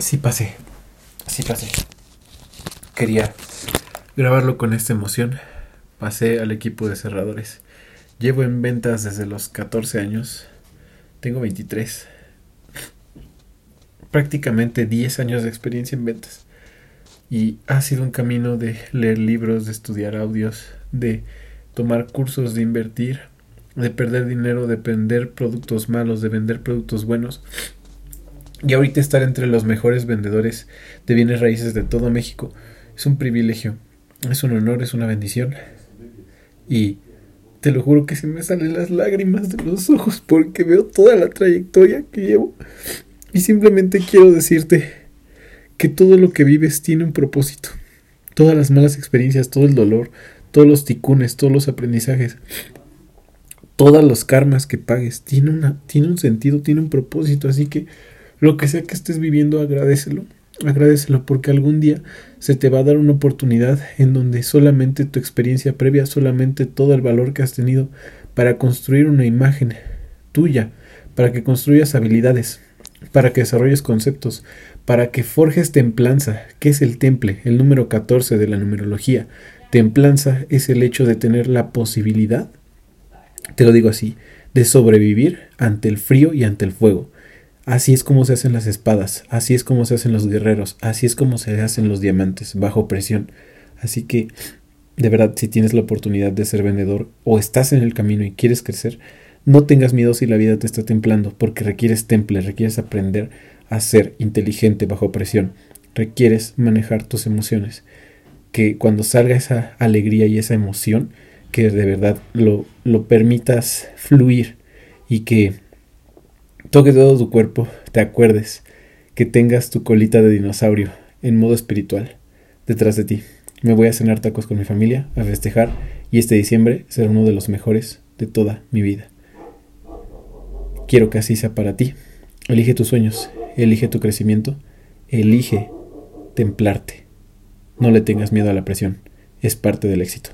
Sí pasé. Sí pasé. Quería grabarlo con esta emoción. Pasé al equipo de cerradores. Llevo en ventas desde los 14 años. Tengo 23. Prácticamente 10 años de experiencia en ventas. Y ha sido un camino de leer libros, de estudiar audios, de tomar cursos, de invertir, de perder dinero, de vender productos malos, de vender productos buenos. Y ahorita estar entre los mejores vendedores de bienes raíces de todo México es un privilegio, es un honor, es una bendición. Y te lo juro que se me salen las lágrimas de los ojos porque veo toda la trayectoria que llevo. Y simplemente quiero decirte que todo lo que vives tiene un propósito. Todas las malas experiencias, todo el dolor, todos los ticunes, todos los aprendizajes, todos los karmas que pagues, tiene, una, tiene un sentido, tiene un propósito. Así que lo que sea que estés viviendo, agradecelo. Agradecelo porque algún día se te va a dar una oportunidad en donde solamente tu experiencia previa, solamente todo el valor que has tenido para construir una imagen tuya, para que construyas habilidades, para que desarrolles conceptos, para que forjes templanza, que es el temple, el número 14 de la numerología. Templanza es el hecho de tener la posibilidad, te lo digo así, de sobrevivir ante el frío y ante el fuego. Así es como se hacen las espadas, así es como se hacen los guerreros, así es como se hacen los diamantes, bajo presión. Así que, de verdad, si tienes la oportunidad de ser vendedor o estás en el camino y quieres crecer, no tengas miedo si la vida te está templando, porque requieres temple, requieres aprender a ser inteligente bajo presión, requieres manejar tus emociones. Que cuando salga esa alegría y esa emoción, que de verdad lo, lo permitas fluir y que toque todo tu cuerpo, te acuerdes que tengas tu colita de dinosaurio en modo espiritual detrás de ti. Me voy a cenar tacos con mi familia, a festejar y este diciembre será uno de los mejores de toda mi vida. Quiero que así sea para ti. Elige tus sueños, elige tu crecimiento, elige templarte. No le tengas miedo a la presión, es parte del éxito.